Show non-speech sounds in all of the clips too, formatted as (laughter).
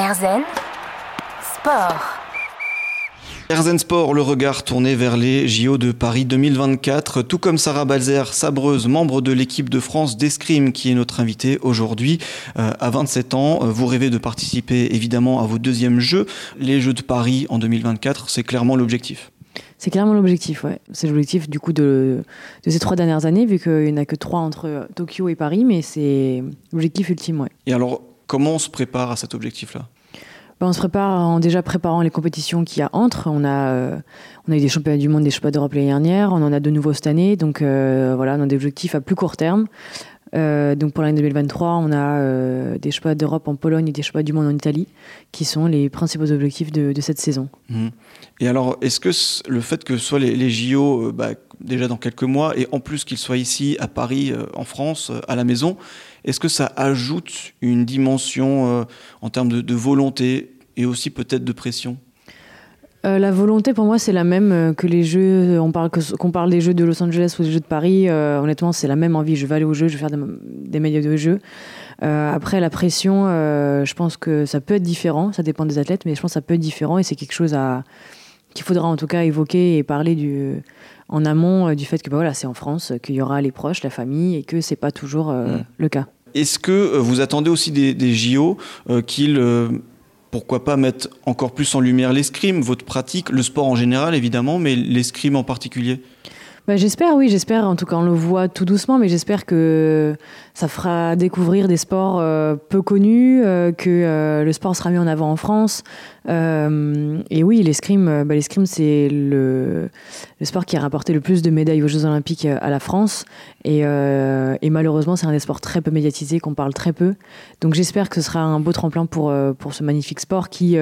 Erzen Sport. Erzen Sport, le regard tourné vers les JO de Paris 2024, tout comme Sarah Balzer, sabreuse, membre de l'équipe de France d'escrime, qui est notre invitée aujourd'hui. Euh, à 27 ans, euh, vous rêvez de participer évidemment à vos deuxièmes Jeux. Les Jeux de Paris en 2024, c'est clairement l'objectif. C'est clairement l'objectif, ouais. C'est l'objectif du coup de, de, ces trois dernières années, vu qu'il n'y en a que trois entre Tokyo et Paris, mais c'est l'objectif ultime, ouais. Et alors, comment on se prépare à cet objectif-là? Ben, on se prépare en déjà préparant les compétitions qu'il y a entre. On a, euh, on eu des championnats du monde, des championnats d'Europe l'année dernière. On en a de nouveau cette année. Donc euh, voilà, on a des objectifs à plus court terme. Euh, donc pour l'année 2023, on a des championnats d'Europe en Pologne et des championnats du monde en Italie, qui sont les principaux objectifs de, cette saison. Mmh. Et alors, est-ce que le fait que soit les, les JO bah, déjà dans quelques mois, et en plus qu'ils soient ici à Paris, en France, à la maison, est-ce que ça ajoute une dimension euh, en termes de, volonté et aussi peut-être de pression? Euh, la volonté pour moi c'est la même euh, que les jeux, on parle qu'on parle des jeux de Los Angeles ou des jeux de Paris, honnêtement c'est la même envie, je vais aller aux jeux, je vais faire des, des médias de jeux. après la pression, je pense que ça peut être différent, ça dépend des athlètes, mais je pense que ça peut être différent et c'est quelque chose à qu'il faudra en tout cas évoquer et parler du, en amont euh, du fait que bah, voilà, c'est en France, qu'il y aura les proches, la famille et que c'est pas toujours euh, mm. le cas. Est-ce que euh, vous attendez aussi des, des JO qu'ils, pourquoi pas, mettent encore plus en lumière l'escrime, votre pratique, le sport en général évidemment, mais l'escrime en particulier? Bah, j'espère, oui, j'espère. En tout cas, on le voit tout doucement, mais j'espère que ça fera découvrir des sports euh, peu connus, euh, que euh, le sport sera mis en avant en France. et oui, l'escrime, bah, l'escrime c'est le, le, sport qui a rapporté le plus de médailles aux Jeux Olympiques à la France. Et, et malheureusement, c'est un des sports très peu médiatisés, qu'on parle très peu. Donc j'espère que ce sera un beau tremplin pour, pour ce magnifique sport qui,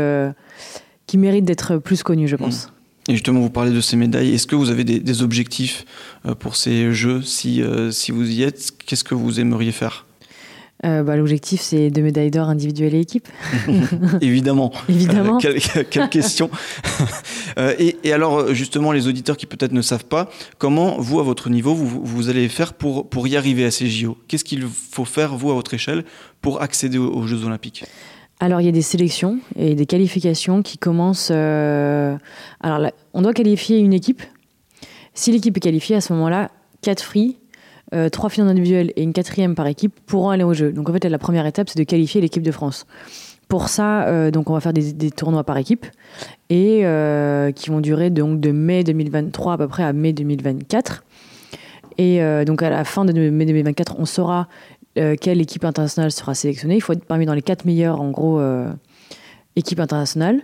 qui mérite d'être plus connu, je pense. Mmh. Et justement, vous parlez de ces médailles. Est-ce que vous avez des, objectifs euh, pour ces Jeux si, euh, si vous y êtes? Qu'est-ce que vous aimeriez faire? Euh, bah, L'objectif, c'est deux médailles d'or individuelles et équipe. (laughs) Évidemment. (laughs) Évidemment. quelle, (laughs) question. et, et, alors, justement, les auditeurs qui peut-être ne savent pas, comment, vous, à votre niveau, vous, vous allez faire pour, pour y arriver à ces JO Qu'est-ce qu'il faut faire, vous, à votre échelle, pour accéder aux Jeux Olympiques? Alors, il y a des sélections et des qualifications qui commencent. Euh, alors, on doit qualifier une équipe. Si l'équipe est qualifiée, à ce moment-là, quatre free, euh, trois finales individuelles et une quatrième par équipe pourront aller au jeu. Donc, en fait, la première étape, c'est de qualifier l'équipe de France. Pour ça, euh, donc, on va faire des, tournois par équipe et qui vont durer de mai 2023 à peu près à mai 2024. Et donc, à la fin de mai 2024, on saura euh, quelle équipe internationale sera sélectionnée. Il faut être parmi dans les quatre meilleures, en gros, euh, équipes internationales.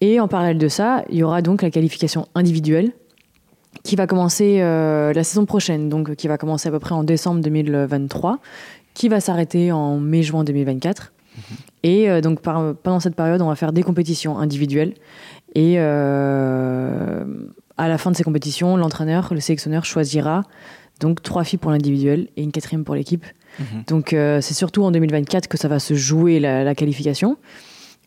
Et en parallèle de ça, il y aura donc la qualification individuelle qui va commencer euh, la saison prochaine, donc qui va commencer à peu près en décembre 2023, qui va s'arrêter en mai-juin 2024. Mhm. Et donc pendant cette période, on va faire des compétitions individuelles. Et à la fin de ces compétitions, l'entraîneur, le sélectionneur choisira donc trois filles pour l'individuel et une quatrième pour l'équipe. Mhm. Donc euh, c'est surtout en 2024 que ça va se jouer la, qualification,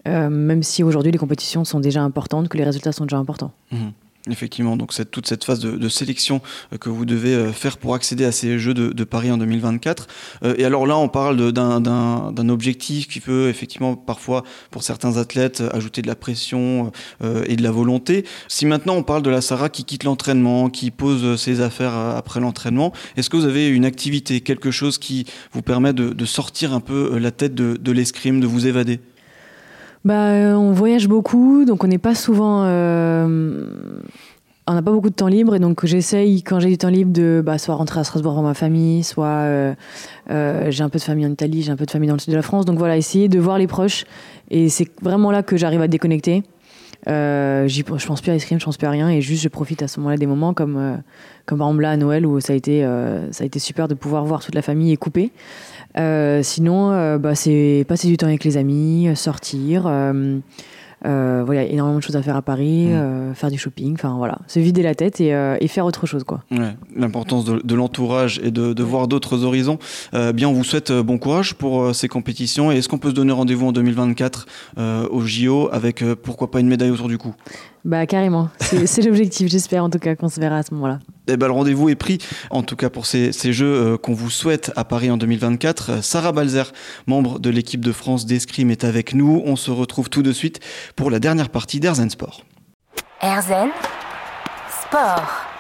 euh, même si aujourd'hui les compétitions sont déjà importantes, que les résultats sont déjà importants. Mhm. Effectivement, donc c'est toute cette phase de, sélection euh, que vous devez faire pour accéder à ces Jeux de, Paris en 2024. Et alors là, on parle d'un objectif qui peut effectivement parfois, pour certains athlètes, ajouter de la pression et de la volonté. Si maintenant on parle de la Sarah qui quitte l'entraînement, qui pose ses affaires après l'entraînement, est-ce que vous avez une activité, quelque chose qui vous permet de, sortir un peu la tête de l'escrime, de vous évader? Bah, euh, on voyage beaucoup, donc on n'est pas souvent. Euh, on n'a pas beaucoup de temps libre, et donc j'essaye, quand j'ai du temps libre, de bah, soit rentrer à Strasbourg voir ma famille, soit euh, j'ai un peu de famille en Italie, j'ai un peu de famille dans le sud de la France. Donc voilà, essayer de voir les proches. Et c'est vraiment là que j'arrive à déconnecter. Euh, je pense plus à l'escrime, je pense plus à rien, et juste je profite à ce moment-là des moments comme, comme par exemple là à Noël où ça a, été, ça a été super de pouvoir voir toute la famille et couper. Euh, sinon, euh, bah, c'est passer du temps avec les amis, euh, sortir. Euh, voilà, énormément de choses à faire à Paris, mm. faire du shopping, enfin voilà, se vider la tête et, et faire autre chose quoi. Ouais, L'importance de, de l'entourage et de, de voir d'autres horizons. bien, on vous souhaite bon courage pour ces compétitions et est-ce qu'on peut se donner rendez-vous en 2024 au JO avec pourquoi pas une médaille autour du cou? Bah carrément, (laughs) c'est l'objectif, j'espère en tout cas qu'on se verra à ce moment-là. Eh ben, le rendez-vous est pris, en tout cas pour ces, ces jeux euh, qu'on vous souhaite à Paris en 2024. Sarah Balzer, membre de l'équipe de France d'escrime, est avec nous. On se retrouve tout de suite pour la dernière partie d'Airzen Sport. Airzen Sport.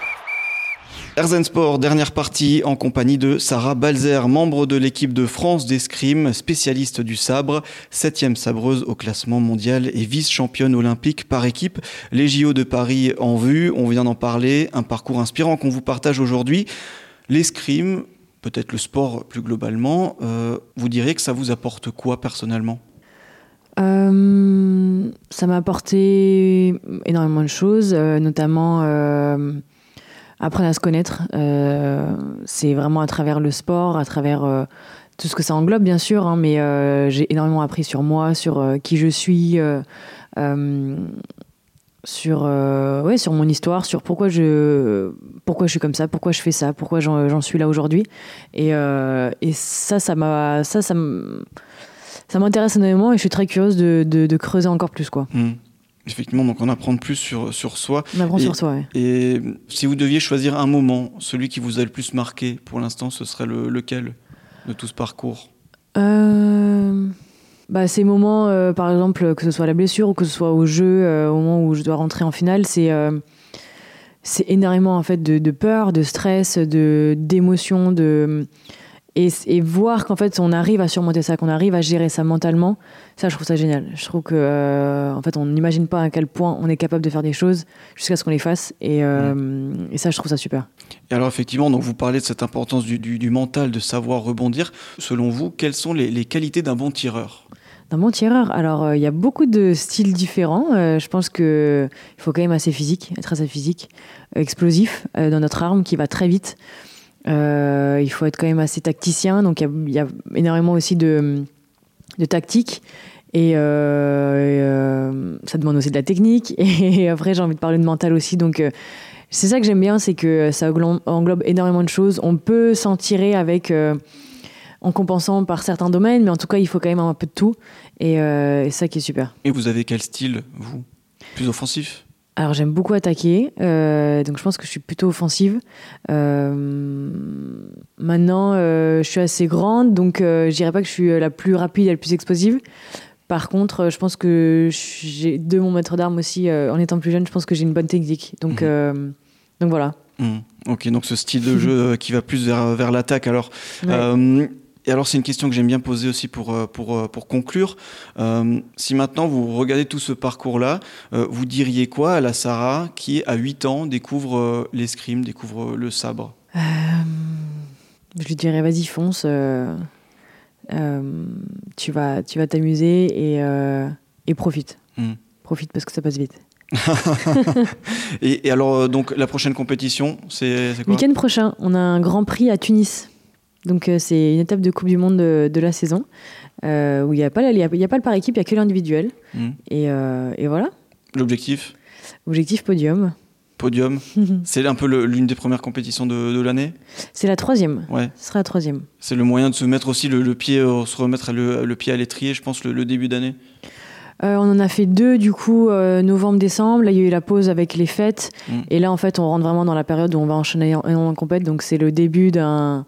Erzen Sport, dernière partie en compagnie de Sarah Balzer, membre de l'équipe de France d'escrime, spécialiste du sabre, septième sabreuse au classement mondial et vice-championne olympique par équipe. Les JO de Paris en vue, on vient d'en parler, un parcours inspirant qu'on vous partage aujourd'hui. L'escrime, peut-être le sport plus globalement, euh, vous direz que ça vous apporte quoi personnellement? Euh, Ça m'a apporté énormément de choses, euh, notamment apprendre à se connaître. Euh, c'est vraiment à travers le sport, à travers euh, tout ce que ça englobe, bien sûr, hein, mais euh, j'ai énormément appris sur moi, sur qui je suis, sur, ouais, sur mon histoire, sur pourquoi je, pourquoi je suis comme ça, pourquoi je fais ça, pourquoi j'en suis là aujourd'hui. Et, ça, ça m'a. Ça, ça m'intéresse énormément et je suis très curieuse de, de, creuser encore plus. quoi. Mmh. Effectivement, donc on apprend plus sur, sur soi. On apprend sur soi, oui. Et si vous deviez choisir un moment, celui qui vous a le plus marqué pour l'instant, ce serait le, lequel de tout ce parcours? Euh, bah, Ces moments, euh, par exemple, que ce soit la blessure ou que ce soit au jeu, euh, au moment où je dois rentrer en finale, c'est c'est énormément en fait de, de, peur, de stress, de d'émotion, de et, voir qu'en fait on arrive à surmonter ça, qu'on arrive à gérer ça mentalement, ça je trouve ça génial. Je trouve que euh, en fait on n'imagine pas à quel point on est capable de faire des choses jusqu'à ce qu'on les fasse et, euh, et, ça je trouve ça super. Et alors effectivement donc vous parlez de cette importance du, du, mental, de savoir rebondir. Selon vous, quelles sont les, les qualités d'un bon tireur? D'un bon tireur, alors euh, il y a beaucoup de styles différents. je pense que il faut quand même assez physique, être assez physique, explosif dans notre arme qui va très vite. Euh, il faut être quand même assez tacticien, donc il y, a énormément aussi de, de tactique. Et, euh, euh, ça demande aussi de la technique. (laughs) Et après, j'ai envie de parler de mental aussi. Donc, c'est ça que j'aime bien, c'est que ça englobe énormément de choses. On peut s'en tirer avec, en compensant par certains domaines, mais en tout cas, il faut quand même un peu de tout. Et c'est ça qui est super. Et vous avez quel style, vous? Plus offensif? Alors j'aime beaucoup attaquer, euh, donc je pense que je suis plutôt offensive. Euh, maintenant, euh, je suis assez grande, donc je dirais pas que je suis la plus rapide et la plus explosive. Par contre, je pense que j'ai de mon maître d'armes aussi, en étant plus jeune, je pense que j'ai une bonne technique. Donc, mhm. donc voilà. Mhm. Ok, donc ce style de jeu qui va plus vers, vers l'attaque. Alors, et alors, c'est une question que j'aime bien poser aussi pour, euh, pour, euh, pour conclure. Euh, si maintenant vous regardez tout ce parcours-là, vous diriez quoi à la Sarah qui, à 8 ans, découvre l'escrime, découvre le sabre? Je lui dirais, vas-y, fonce. tu vas tu vas t'amuser et, et profite. Hmm. Profite parce que ça passe vite. (laughs) et, et, alors, donc, la prochaine compétition, c'est quoi? Week-end prochain, on a un grand prix à Tunis. Donc euh, c'est une étape de Coupe du Monde de, la saison euh, où il n'y a, pas a, pas le par équipe, il n'y a que l'individuel. Hmm. Et, et, voilà. L'objectif? Objectif podium. Podium. (laughs) c'est un peu l'une des premières compétitions de, l'année? C'est la troisième. Ouais. Ce sera la troisième. C'est le moyen de se mettre aussi le, pied, euh, se remettre le, pied à l'étrier, je pense, le, début d'année? On en a fait deux du coup novembre-décembre. Là, il y a eu la pause avec les fêtes. Hmm. Et là, en fait, on rentre vraiment dans la période où on va enchaîner en, en compète. Donc, c'est le début d'un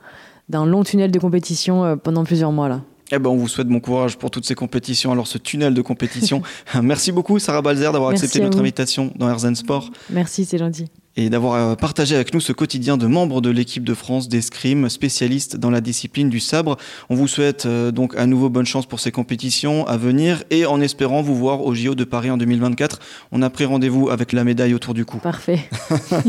d'un long tunnel de compétition euh, pendant plusieurs mois là. Eh ben, on vous souhaite bon courage pour toutes ces compétitions. Alors, ce tunnel de compétition. (laughs) Merci beaucoup, Sarah Balzer, d'avoir accepté notre invitation dans Herzen Sport. Merci, c'est gentil et d'avoir euh, partagé avec nous ce quotidien de membres de l'équipe de France d'escrime, spécialiste dans la discipline du sabre. On vous souhaite euh, donc à nouveau bonne chance pour ces compétitions à venir et en espérant vous voir au JO de Paris en 2024. On a pris rendez-vous avec la médaille autour du cou. Parfait.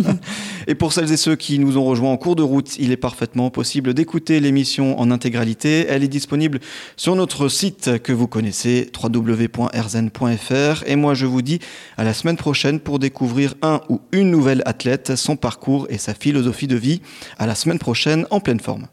(laughs) et pour celles et ceux qui nous ont rejoints en cours de route, il est parfaitement possible d'écouter l'émission en intégralité. Elle est disponible sur notre site que vous connaissez, www.rzen.fr. Et moi, je vous dis à la semaine prochaine pour découvrir un ou une nouvelle son parcours et sa philosophie de vie. À la semaine prochaine en pleine forme.